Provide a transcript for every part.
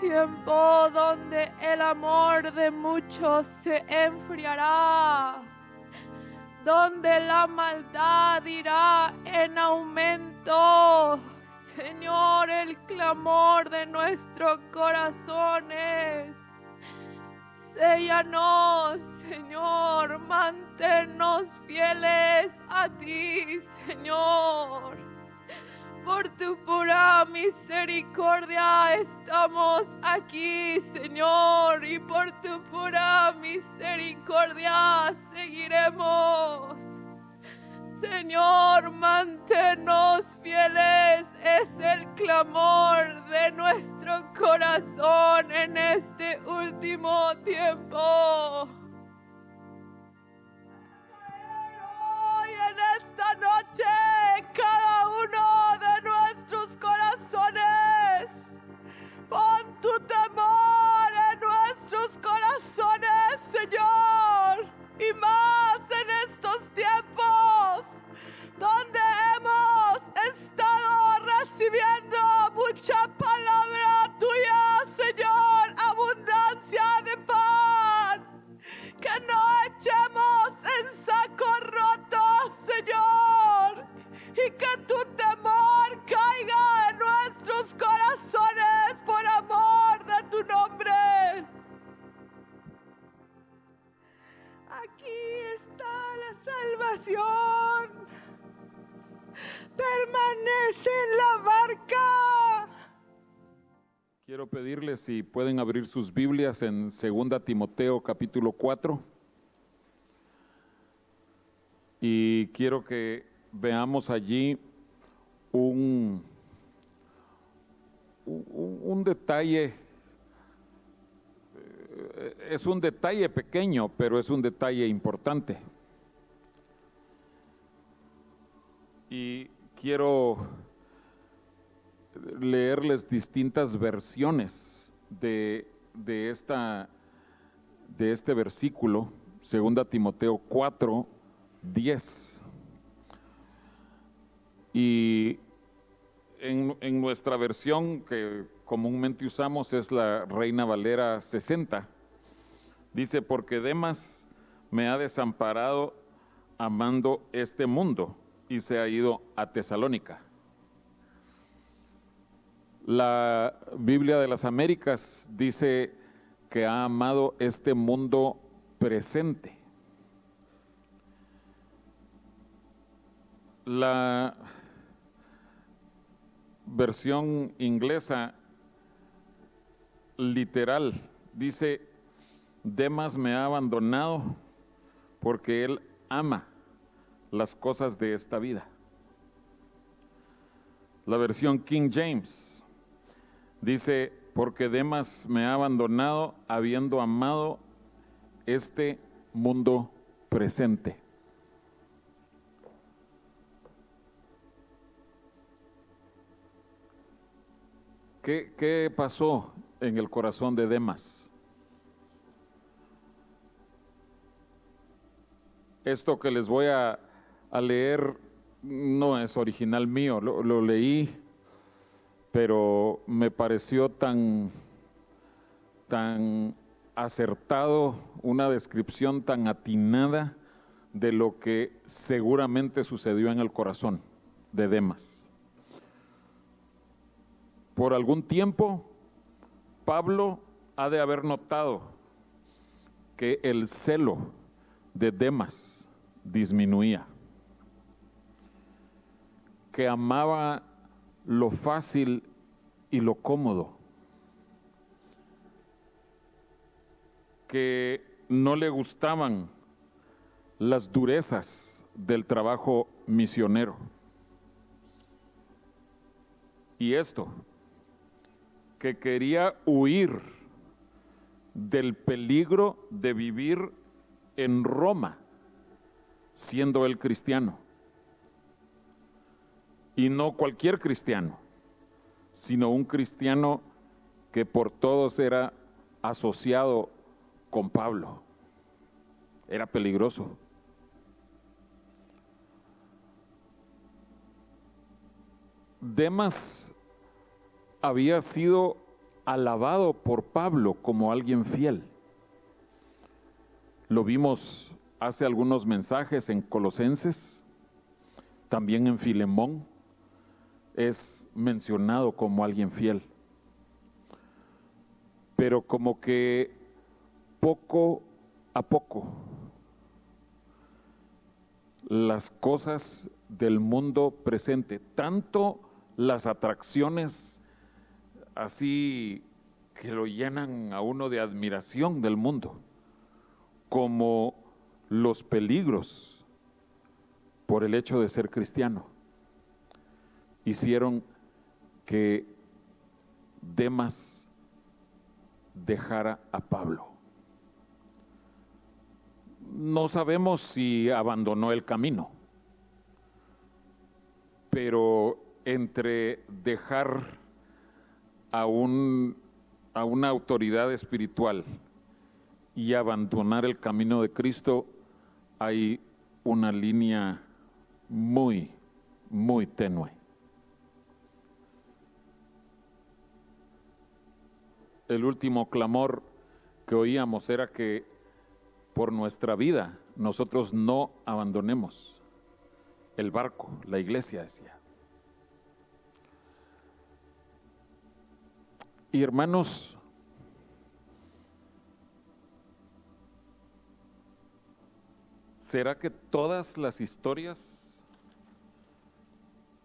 tiempo donde el amor de muchos se enfriará, donde la maldad irá en aumento. Señor, el clamor de nuestros corazones. Séllanos, Señor, manténnos fieles a ti, Señor. Por tu pura misericordia estamos aquí, Señor, y por tu pura misericordia seguiremos. Señor, manténnos fieles, es el clamor de nuestro corazón en este último tiempo. Señor, y más en estos tiempos donde hemos estado recibiendo mucha Permanece en la barca. Quiero pedirles si pueden abrir sus Biblias en 2 Timoteo capítulo 4. Y quiero que veamos allí un, un, un detalle. Eh, Es un detalle pequeño, pero es un detalle importante. Y quiero leerles distintas versiones de, de, esta, de este versículo, 2 Timoteo 4, 10. Y en, en nuestra versión que comúnmente usamos es la Reina Valera 60. Dice, porque Demas me ha desamparado amando este mundo y se ha ido a Tesalónica. La Biblia de las Américas dice que ha amado este mundo presente. La versión inglesa literal dice, Demas me ha abandonado porque él ama las cosas de esta vida. La versión King James dice, porque Demas me ha abandonado habiendo amado este mundo presente. ¿Qué, qué pasó en el corazón de Demas? Esto que les voy a, a leer no es original mío, lo, leí, pero me pareció tan, tan acertado, una descripción tan atinada de lo que seguramente sucedió en el corazón de Demas. Por algún tiempo, Pablo ha de haber notado que el celo de Demas disminuía, que amaba lo fácil y lo cómodo, que no le gustaban las durezas del trabajo misionero. Y esto, que quería huir del peligro de vivir en Roma, siendo él cristiano. Y no cualquier cristiano, sino un cristiano que por todos era asociado con Pablo. Era peligroso. Demas había sido alabado por Pablo como alguien fiel. Lo vimos hace algunos mensajes en Colosenses, también en Filemón, es mencionado como alguien fiel. Pero como que poco a poco las cosas del mundo presente, tanto las atracciones así que lo llenan a uno de admiración del mundo, como los peligros por el hecho de ser cristiano, hicieron que Demas dejara a Pablo. No sabemos si abandonó el camino, pero entre dejar a, un, a una autoridad espiritual y abandonar el camino de Cristo, hay una línea muy, muy tenue. El último clamor que oíamos era que por nuestra vida nosotros no abandonemos el barco, la iglesia decía. Y hermanos, ¿será que todas las historias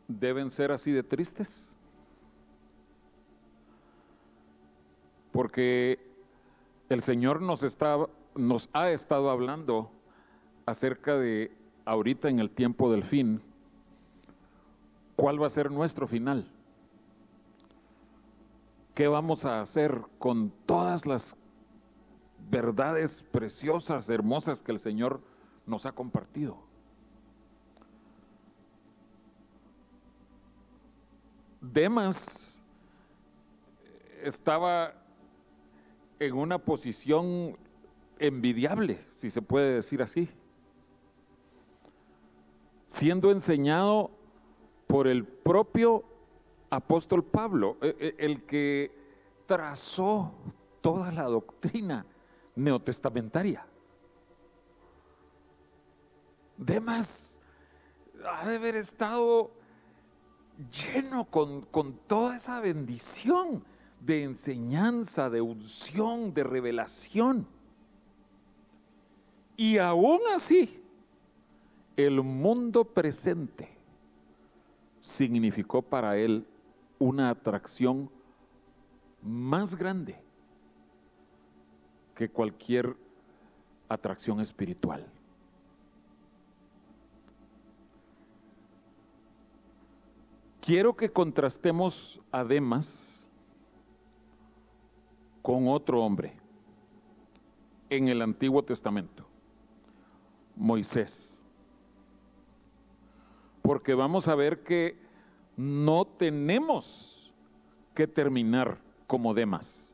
deben ser así de tristes? Porque el Señor nos, está, nos ha estado hablando acerca de ahorita en el tiempo del fin, cuál va a ser nuestro final. ¿Qué vamos a hacer con todas las verdades preciosas, hermosas que el Señor nos ha compartido? Demas estaba en una posición envidiable, si se puede decir así, siendo enseñado por el propio apóstol Pablo, e, e, el que trazó toda la doctrina neotestamentaria. Demas ha de haber estado lleno con, con toda esa bendición de enseñanza, de unción, de revelación. Y aún así, el mundo presente significó para él una atracción más grande que cualquier atracción espiritual. Quiero que contrastemos a Demas con otro hombre en el Antiguo Testamento, Moisés. Porque vamos a ver que no tenemos que terminar como demás.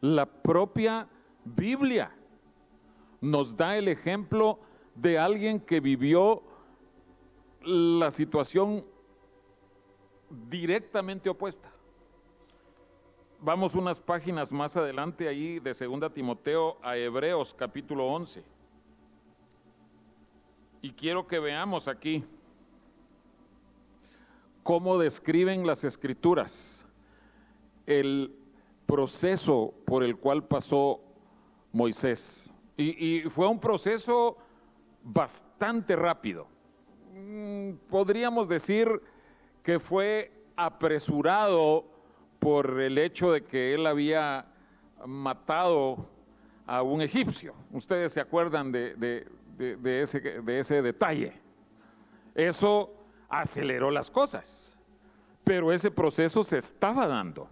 La propia Biblia nos da el ejemplo de alguien que vivió la situación directamente opuesta. Vamos unas páginas más adelante ahí de 2 Timoteo a Hebreos capítulo 11. Y quiero que veamos aquí cómo describen las escrituras el proceso por el cual pasó Moisés. Y, fue un proceso bastante rápido. Mm, podríamos decir que fue apresurado por el hecho de que él había matado a un egipcio. Ustedes se acuerdan de, ese, de ese detalle. Eso aceleró las cosas, pero ese proceso se estaba dando.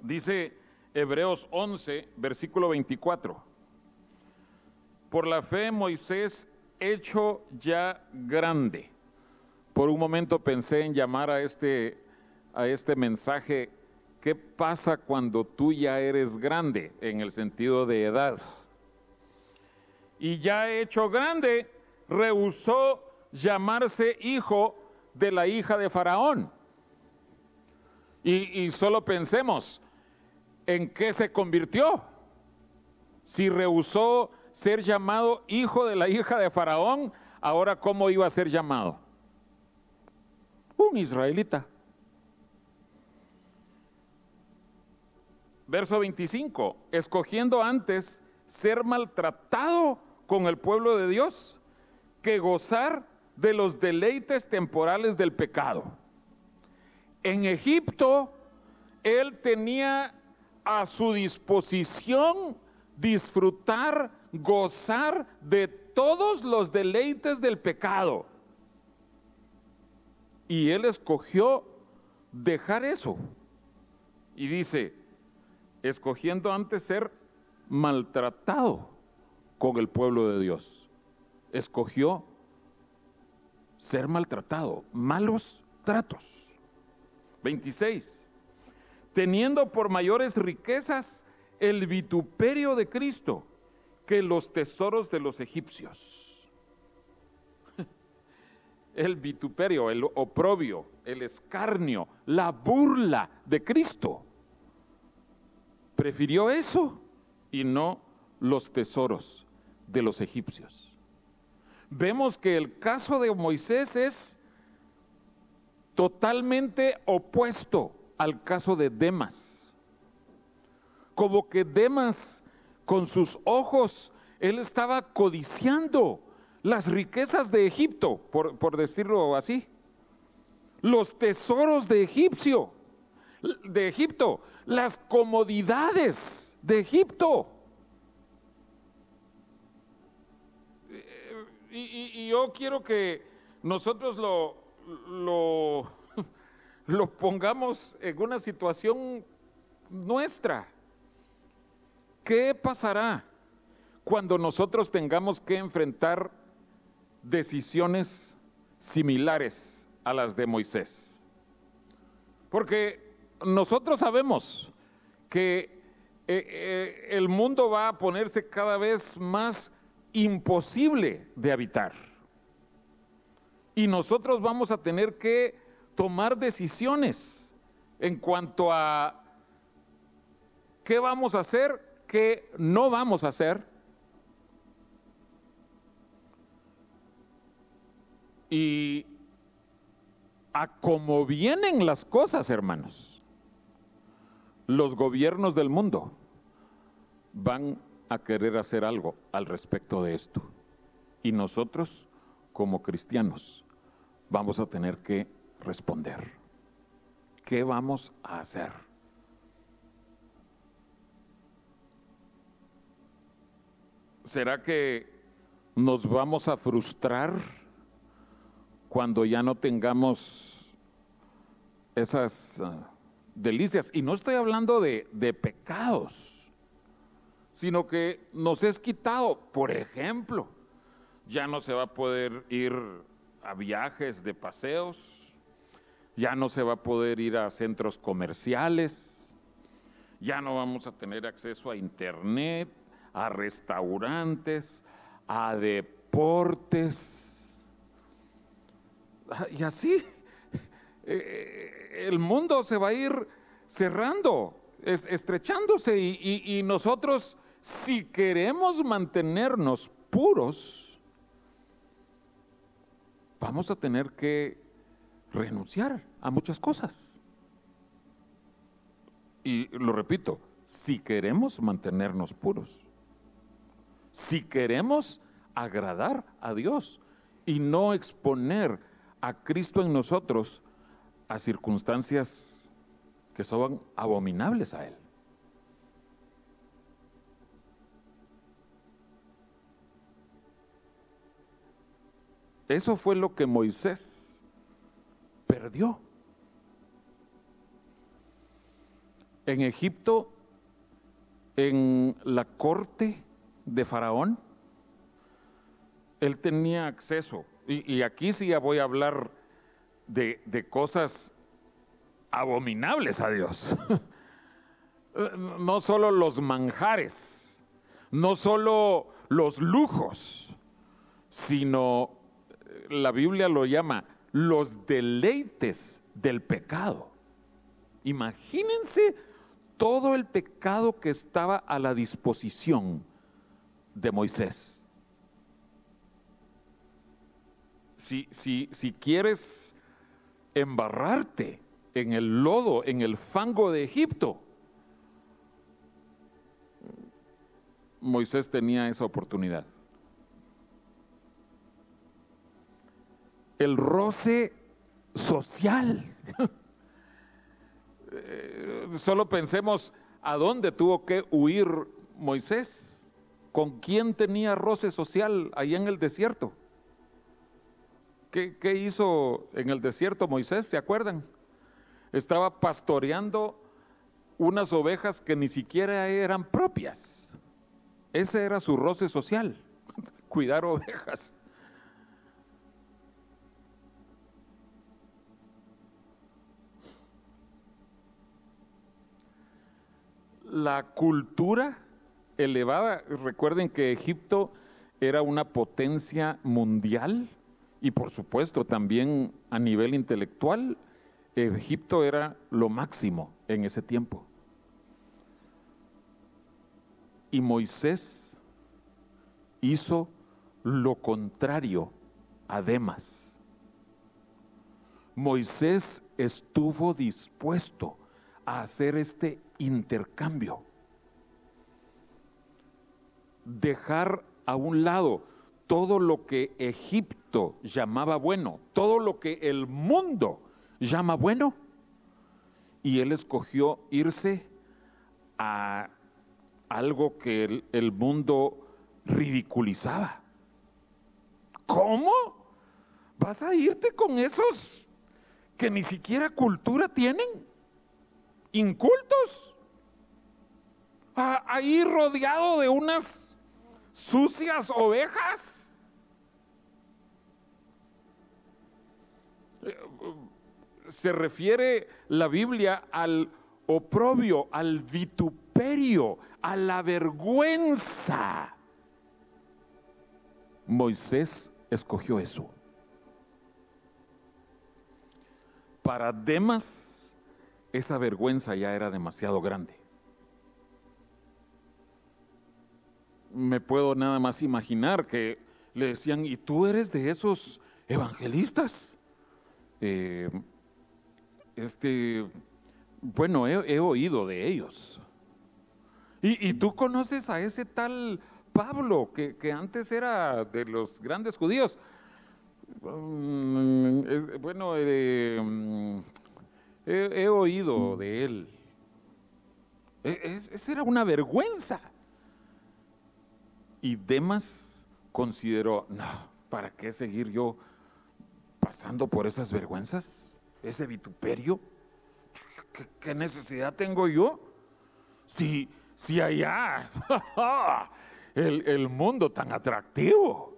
Dice Hebreos 11, versículo 24. Por la fe Moisés hecho ya grande. Por un momento pensé en llamar a este, a este mensaje, ¿qué pasa cuando tú ya eres grande en el sentido de edad? Y ya hecho grande, rehusó llamarse hijo de la hija de Faraón. Y, solo pensemos en qué se convirtió. Si rehusó ser llamado hijo de la hija de Faraón, ahora cómo iba a ser llamado? Un israelita. Verso 25, escogiendo antes ser maltratado con el pueblo de Dios que gozar de los deleites temporales del pecado. En Egipto, él tenía a su disposición disfrutar, gozar de todos los deleites del pecado. Y él escogió dejar eso. Y dice, escogiendo antes ser maltratado con el pueblo de Dios. Escogió ser maltratado, malos tratos. 26. Teniendo por mayores riquezas el vituperio de Cristo que los tesoros de los egipcios. El vituperio, el oprobio, el escarnio, la burla de Cristo. Prefirió eso y no los tesoros de los egipcios. Vemos que el caso de Moisés es totalmente opuesto al caso de Demas. Como que Demas con sus ojos, él estaba codiciando las riquezas de Egipto, por, decirlo así. Los tesoros de Egipcio, de Egipto, las comodidades de Egipto. Y, yo quiero que nosotros lo, lo, lo pongamos en una situación nuestra. ¿Qué pasará cuando nosotros tengamos que enfrentar decisiones similares a las de Moisés? Porque nosotros sabemos que eh, eh, el mundo va a ponerse cada vez más imposible de habitar. Y nosotros vamos a tener que tomar decisiones en cuanto a qué vamos a hacer qué no vamos a hacer. Y a cómo vienen las cosas, hermanos, los gobiernos del mundo van a querer hacer algo al respecto de esto. Y nosotros, como cristianos, vamos a tener que responder. ¿Qué vamos a hacer? ¿Será que nos vamos a frustrar cuando ya no tengamos esas ah, delicias? Y no estoy hablando de, de pecados, sino que nos es quitado, por ejemplo, ya no se va a poder ir a viajes de paseos, ya no se va a poder ir a centros comerciales, ya no vamos a tener acceso a internet, a restaurantes, a deportes. Y así eh, el mundo se va a ir cerrando, estrechándose y, y nosotros, si queremos mantenernos puros, vamos a tener que renunciar a muchas cosas. Y lo repito, si queremos mantenernos puros si queremos agradar a Dios y no exponer a Cristo en nosotros a circunstancias que son abominables a Él. Eso fue lo que Moisés perdió. En Egipto, en la corte de Faraón, él tenía acceso, y, aquí sí ya voy a hablar de, cosas abominables a Dios. no solo los manjares, no solo los lujos, sino la Biblia lo llama los deleites del pecado. Imagínense todo el pecado que estaba a la disposición de Moisés. Si, si, si quieres embarrarte en el lodo, en el fango de Egipto, Moisés tenía esa oportunidad. El roce social. Eh, solo pensemos a dónde tuvo que huir Moisés, con quién tenía roce social allá en el desierto. ¿Qué, ¿Qué, hizo en el desierto Moisés? ¿Se acuerdan? Estaba pastoreando unas ovejas que ni siquiera eran propias. Ese era su roce social, cuidar ovejas. La cultura elevada, recuerden que Egipto era una potencia mundial y por supuesto también a nivel intelectual, Egipto era lo máximo en ese tiempo. Y Moisés hizo lo contrario a Demas. Moisés estuvo dispuesto a hacer este intercambio. Dejar a un lado todo lo que Egipto llamaba bueno, todo lo que el mundo llama bueno, y él escogió irse a algo que el, mundo ridiculizaba. ¿Cómo? ¿Vas a irte con esos que ni siquiera cultura tienen? ¿Incultos? ahí rodeado de unas sucias ovejas. Se refiere la Biblia al oprobio, al vituperio, a la vergüenza. Moisés escogió eso. Para Demas, esa vergüenza ya era demasiado grande. Me puedo nada más imaginar que le decían, ¿y tú eres de esos evangelistas? Eh, este, bueno, he, oído de ellos. ¿Y, tú conoces a ese tal Pablo, que, antes era de los grandes judíos. Mm, bueno, eh, he, oído de él. E, esa era una vergüenza. Y Demas consideró, no, ¿para qué seguir yo pasando por esas vergüenzas? Ese vituperio. ¿Qué, necesidad tengo yo? Si si allá el, el mundo tan atractivo.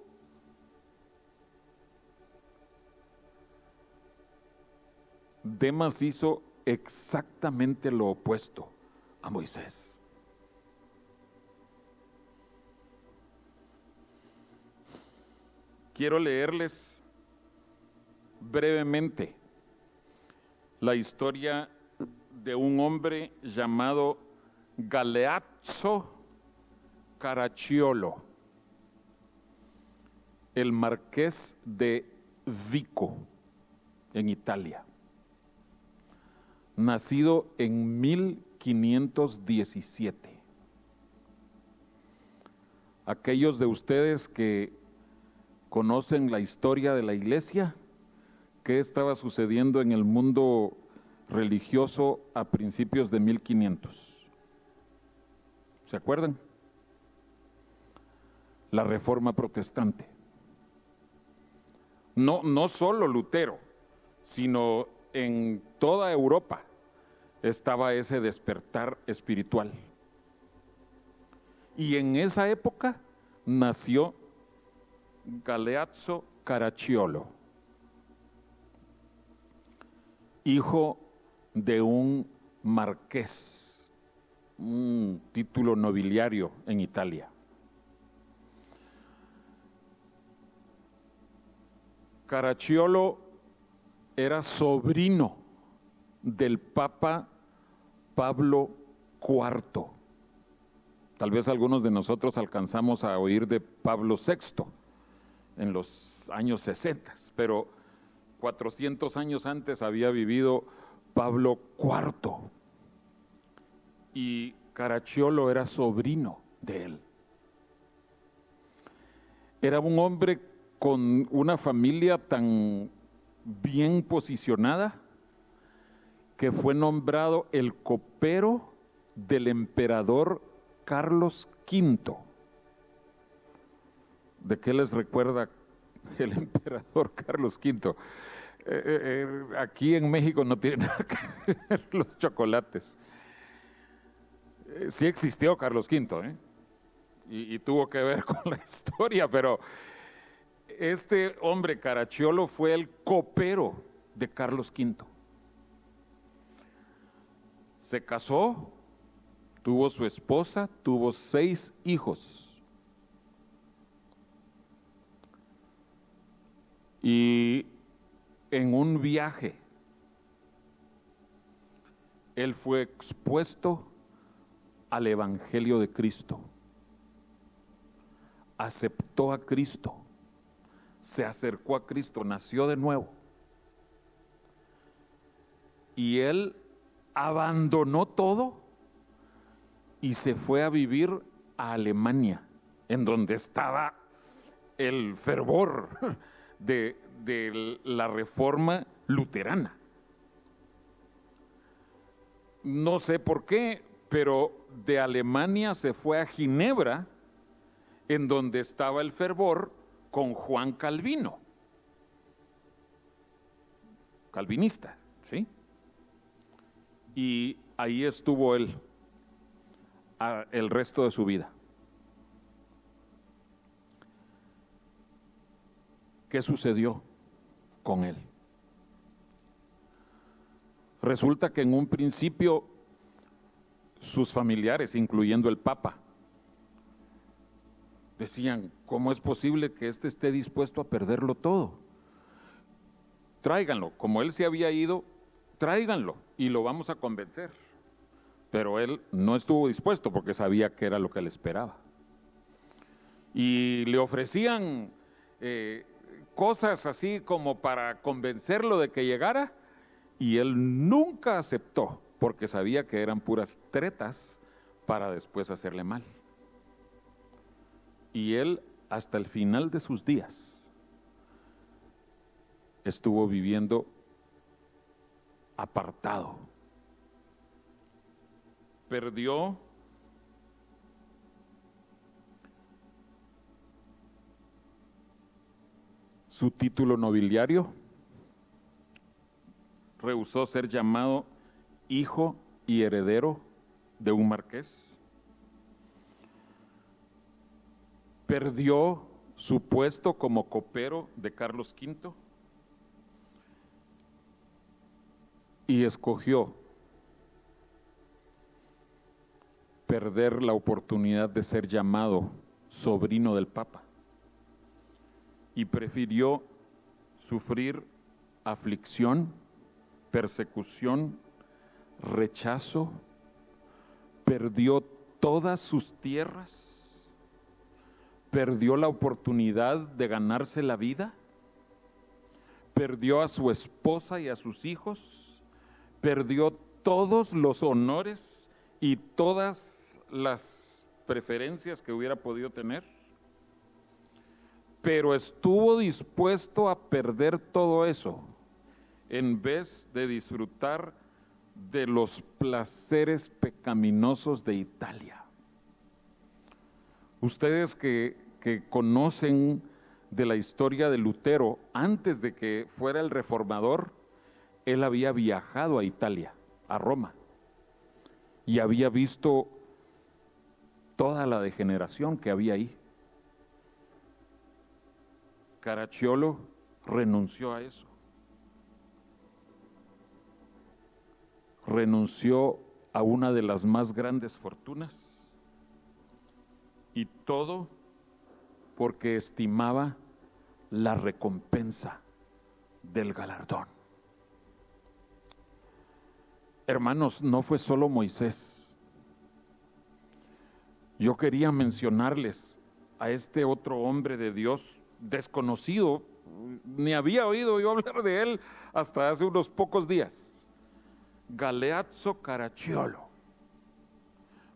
Demas hizo exactamente lo opuesto a Moisés. Quiero leerles brevemente la historia de un hombre llamado Galeazzo Caracciolo, el marqués de Vico, en Italia, nacido en 1517. Aquellos de ustedes que conocen la historia de la iglesia, qué estaba sucediendo en el mundo religioso a principios de 1500. ¿Se acuerdan? La reforma protestante. No, no solo Lutero, sino en toda Europa estaba ese despertar espiritual. Y en esa época nació Galeazzo Caracciolo, hijo de un marqués un título nobiliario en Italia. Caracciolo era sobrino del Papa Pablo IV. Tal vez algunos de nosotros alcanzamos a oír de Pablo VI en los años 60, pero 400 años antes había vivido Pablo IV y Caracciolo era sobrino de él. Era un hombre con una familia tan bien posicionada que fue nombrado el copero del emperador Carlos V. ¿De qué les recuerda el emperador Carlos V? Eh, eh, eh, aquí en México no tiene nada que ver los chocolates. sí existió Carlos V, y, tuvo que ver con la historia, pero este hombre Caracciolo fue el copero de Carlos V. Se casó tuvo su esposa, tuvo seis hijos. Y en un viaje, él fue expuesto al Evangelio de Cristo. Aceptó a Cristo. Se acercó a Cristo, nació de nuevo. Y él abandonó todo y se fue a vivir a Alemania, en donde estaba el fervor de, de la reforma luterana. No sé por qué, pero de Alemania se fue a Ginebra, en donde estaba el fervor con Juan Calvino, calvinista, ¿sí? Y ahí estuvo él el resto de su vida. ¿Qué sucedió con él? Resulta que en un principio sus familiares, incluyendo el Papa, decían, ¿cómo es posible que éste esté dispuesto a perderlo todo? Tráiganlo, como él se había ido, tráiganlo y lo vamos a convencer pero él no estuvo dispuesto porque sabía que era lo que le esperaba. Y le ofrecían eh, cosas así como para convencerlo de que llegara y él nunca aceptó porque sabía que eran puras tretas para después hacerle mal. Y él hasta el final de sus días estuvo viviendo apartado perdió su título nobiliario, rehusó ser llamado hijo y heredero de un marqués, perdió su puesto como copero de Carlos V y escogió perder la oportunidad de ser llamado sobrino del Papa y prefirió sufrir aflicción, persecución, rechazo, perdió todas sus tierras, perdió la oportunidad de ganarse la vida, perdió a su esposa y a sus hijos, perdió todos los honores y todas las preferencias que hubiera podido tener, pero estuvo dispuesto a perder todo eso en vez de disfrutar de los placeres pecaminosos de Italia. Ustedes que, que conocen de la historia de Lutero, antes de que fuera el reformador, él había viajado a Italia, a Roma y había visto toda la degeneración que había ahí. Caracciolo renunció a eso. Renunció a una de las más grandes fortunas y todo porque estimaba la recompensa del galardón. hermanos, no fue solo Moisés. Yo quería mencionarles a este otro hombre de Dios desconocido, ni había oído yo hablar de él hasta hace unos pocos días. Galeazzo Caracciolo.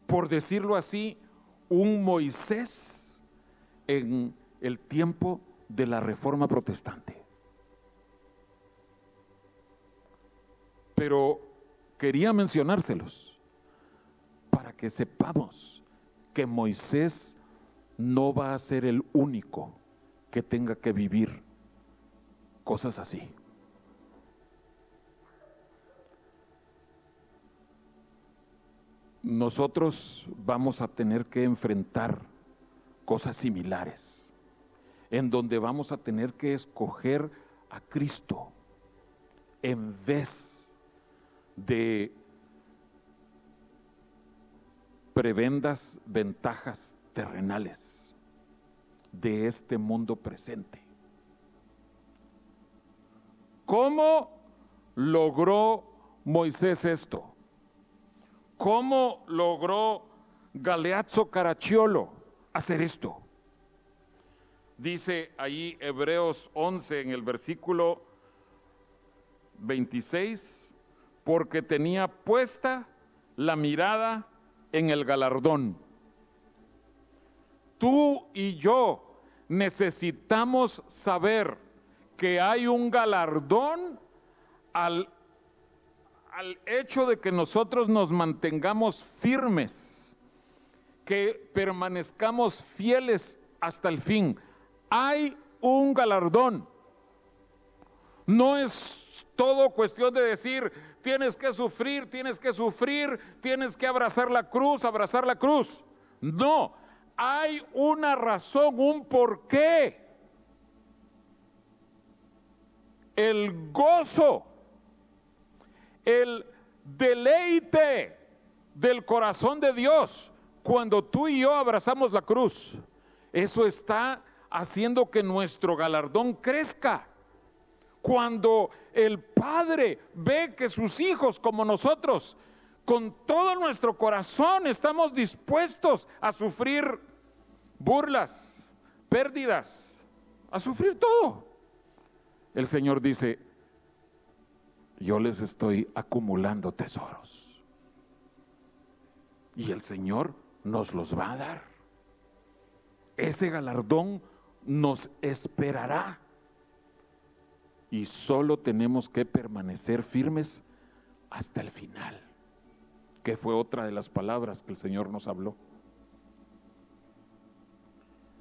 Por decirlo así, un Moisés en el tiempo de la reforma protestante. Pero quería mencionárselos para que sepamos que Moisés no va a ser el único que tenga que vivir cosas así. Nosotros vamos a tener que enfrentar cosas similares, en donde vamos a tener que escoger a Cristo en vez de prebendas ventajas terrenales de este mundo presente. ¿Cómo logró Moisés esto? ¿Cómo logró Galeazzo Caracciolo hacer esto? Dice ahí Hebreos 11 en el versículo 26, porque tenía puesta la mirada en el galardón. Tú y yo necesitamos saber que hay un galardón al, al hecho de que nosotros nos mantengamos firmes, que permanezcamos fieles hasta el fin. Hay un galardón. No es todo cuestión de decir, tienes que sufrir, tienes que sufrir, tienes que abrazar la cruz, abrazar la cruz. No, hay una razón, un porqué. El gozo, el deleite del corazón de Dios cuando tú y yo abrazamos la cruz. Eso está haciendo que nuestro galardón crezca. Cuando el Padre ve que sus hijos como nosotros, con todo nuestro corazón, estamos dispuestos a sufrir burlas, pérdidas, a sufrir todo. El Señor dice, yo les estoy acumulando tesoros. Y el Señor nos los va a dar. Ese galardón nos esperará. Y solo tenemos que permanecer firmes hasta el final, que fue otra de las palabras que el Señor nos habló.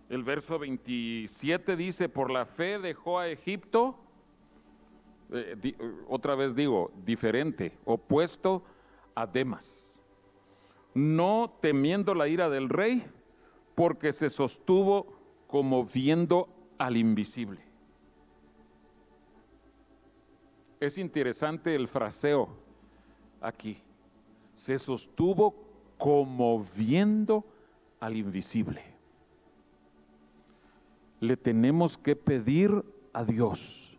El verso 27 dice, por la fe dejó a Egipto, eh, otra vez digo, diferente, opuesto a Demas, no temiendo la ira del rey, porque se sostuvo como viendo al invisible. Es interesante el fraseo aquí. Se sostuvo como viendo al invisible le tenemos que pedir a Dios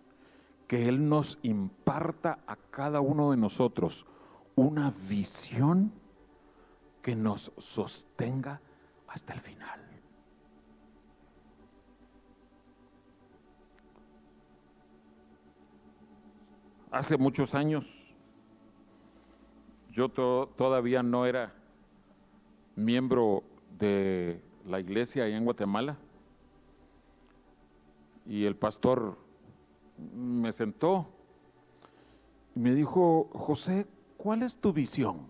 que Él nos imparta a cada uno de nosotros una visión que nos sostenga hasta el final. Hace muchos años, yo todavía no era miembro de la iglesia allá en Guatemala y el pastor me sentó y me dijo, José, ¿cuál es tu visión?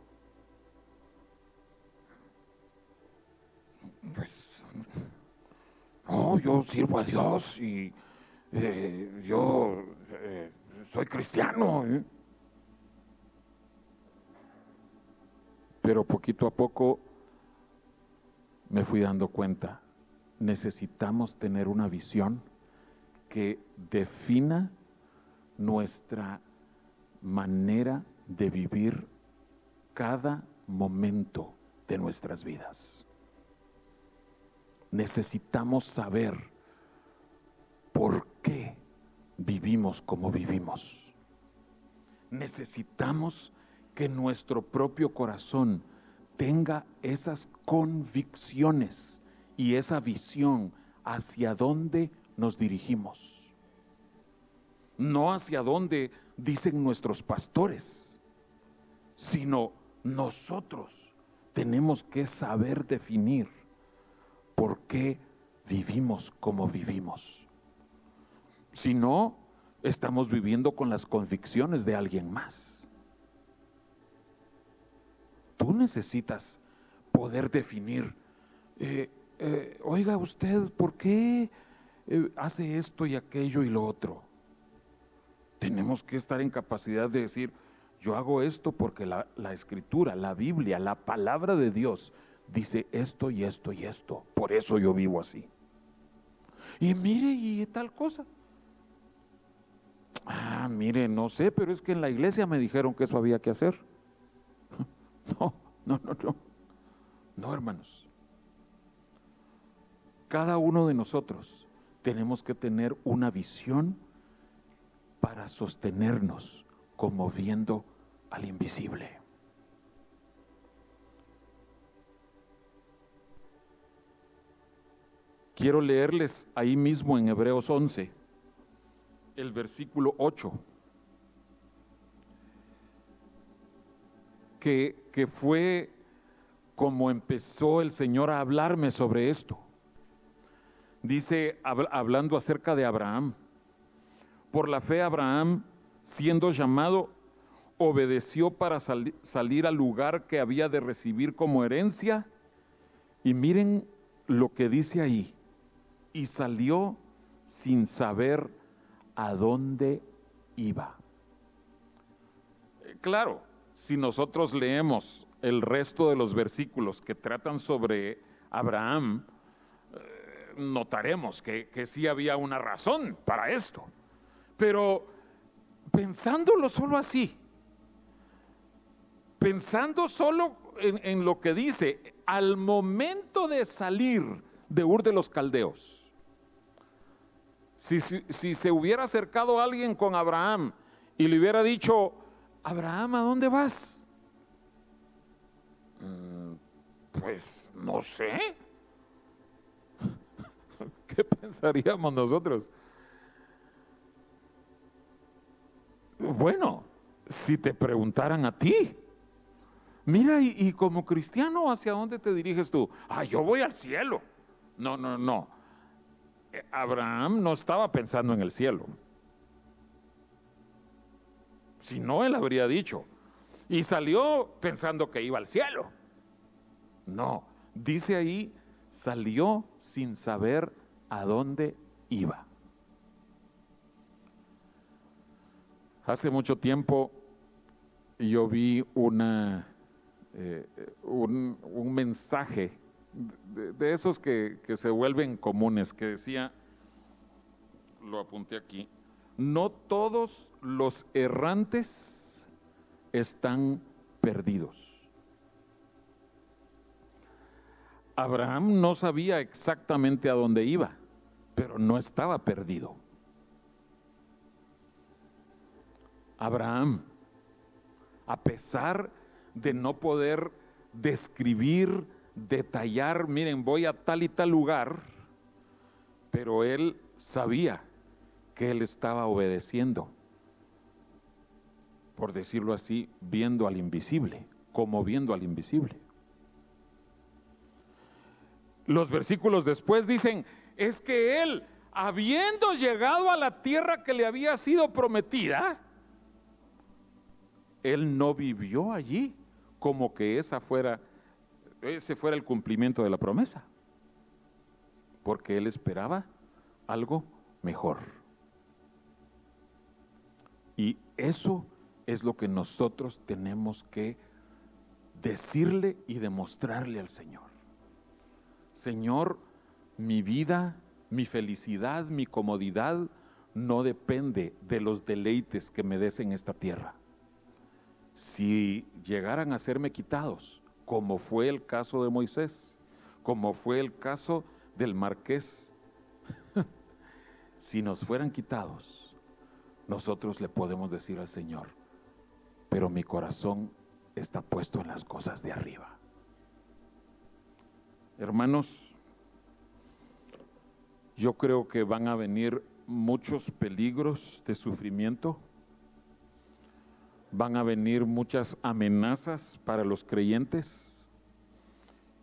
Pues, yo sirvo a Dios y eh, yo eh, soy cristiano. ¿eh? Pero poquito a poco me fui dando cuenta, necesitamos tener una visión que defina nuestra manera de vivir cada momento de nuestras vidas. Necesitamos saber por qué vivimos como vivimos. Necesitamos que nuestro propio corazón tenga esas convicciones y esa visión hacia dónde nos dirigimos. No hacia dónde dicen nuestros pastores, sino nosotros tenemos que saber definir por qué vivimos como vivimos. Si no, estamos viviendo con las convicciones de alguien más. Tú necesitas poder definir, eh, eh, oiga usted, ¿por qué eh, hace esto y aquello y lo otro? Tenemos que estar en capacidad de decir, yo hago esto porque la, la escritura, la Biblia, la palabra de Dios dice esto y esto y esto. Por eso yo vivo así. Y mire, y tal cosa. Ah, mire, no sé, pero es que en la iglesia me dijeron que eso había que hacer. No, no, no, no. No, hermanos. Cada uno de nosotros tenemos que tener una visión para sostenernos como viendo al invisible. Quiero leerles ahí mismo en Hebreos 11, el versículo 8, que, que fue como empezó el Señor a hablarme sobre esto. Dice, hablando acerca de Abraham, por la fe Abraham, siendo llamado, obedeció para salir al lugar que había de recibir como herencia. Y miren lo que dice ahí y salió sin saber a dónde iba. Eh, claro, si nosotros leemos el resto de los versículos que tratan sobre Abraham, notaremos que, que sí había una razón para esto. Pero pensándolo solo así, pensando solo en, en, lo que dice, al momento de salir de Ur de los Caldeos, si, se hubiera acercado alguien con Abraham y le hubiera dicho, Abraham, ¿a dónde vas? Mm, pues no sé. ¿Qué pensaríamos nosotros? Bueno, si te preguntaran a ti, mira, y, y, como cristiano, ¿hacia dónde te diriges tú? Ah, yo voy al cielo. No, no, no. Abraham no estaba pensando en el cielo. Si no, él habría dicho. Y salió pensando que iba al cielo. No, dice ahí, salió sin saber a dónde iba. Hace mucho tiempo yo vi una, eh, un, mensaje de, esos que, que se vuelven comunes, que decía, lo apunté aquí, no todos los errantes están perdidos. Abraham no sabía exactamente a dónde iba, pero no estaba perdido. Abraham, a pesar de no poder describir detallar, miren, voy a tal y tal lugar, pero él sabía que él estaba obedeciendo, por decirlo así, viendo al invisible, como viendo al invisible. Los versículos después dicen, es que él, habiendo llegado a la tierra que le había sido prometida, él no vivió allí como que esa fuera ese fuera el cumplimiento de la promesa, porque él esperaba algo mejor. Y eso es lo que nosotros tenemos que decirle y demostrarle al Señor. Señor, mi vida, mi felicidad, mi comodidad no depende de los deleites que me des en esta tierra. Si llegaran a serme quitados, como fue el caso de Moisés, como fue el caso del marqués. si nos fueran quitados, nosotros le podemos decir al Señor, pero mi corazón está puesto en las cosas de arriba. Hermanos, yo creo que van a venir muchos peligros de sufrimiento, van a venir muchas amenazas para los creyentes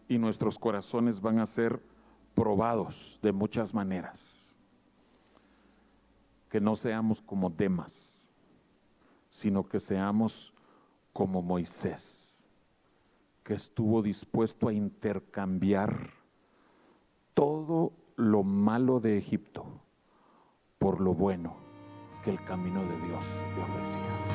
y nuestros corazones van a ser probados de muchas maneras. Que no seamos como Demas, sino que seamos como Moisés, que estuvo dispuesto a intercambiar todo lo malo de Egipto por lo bueno que el camino de Dios le ofrecía.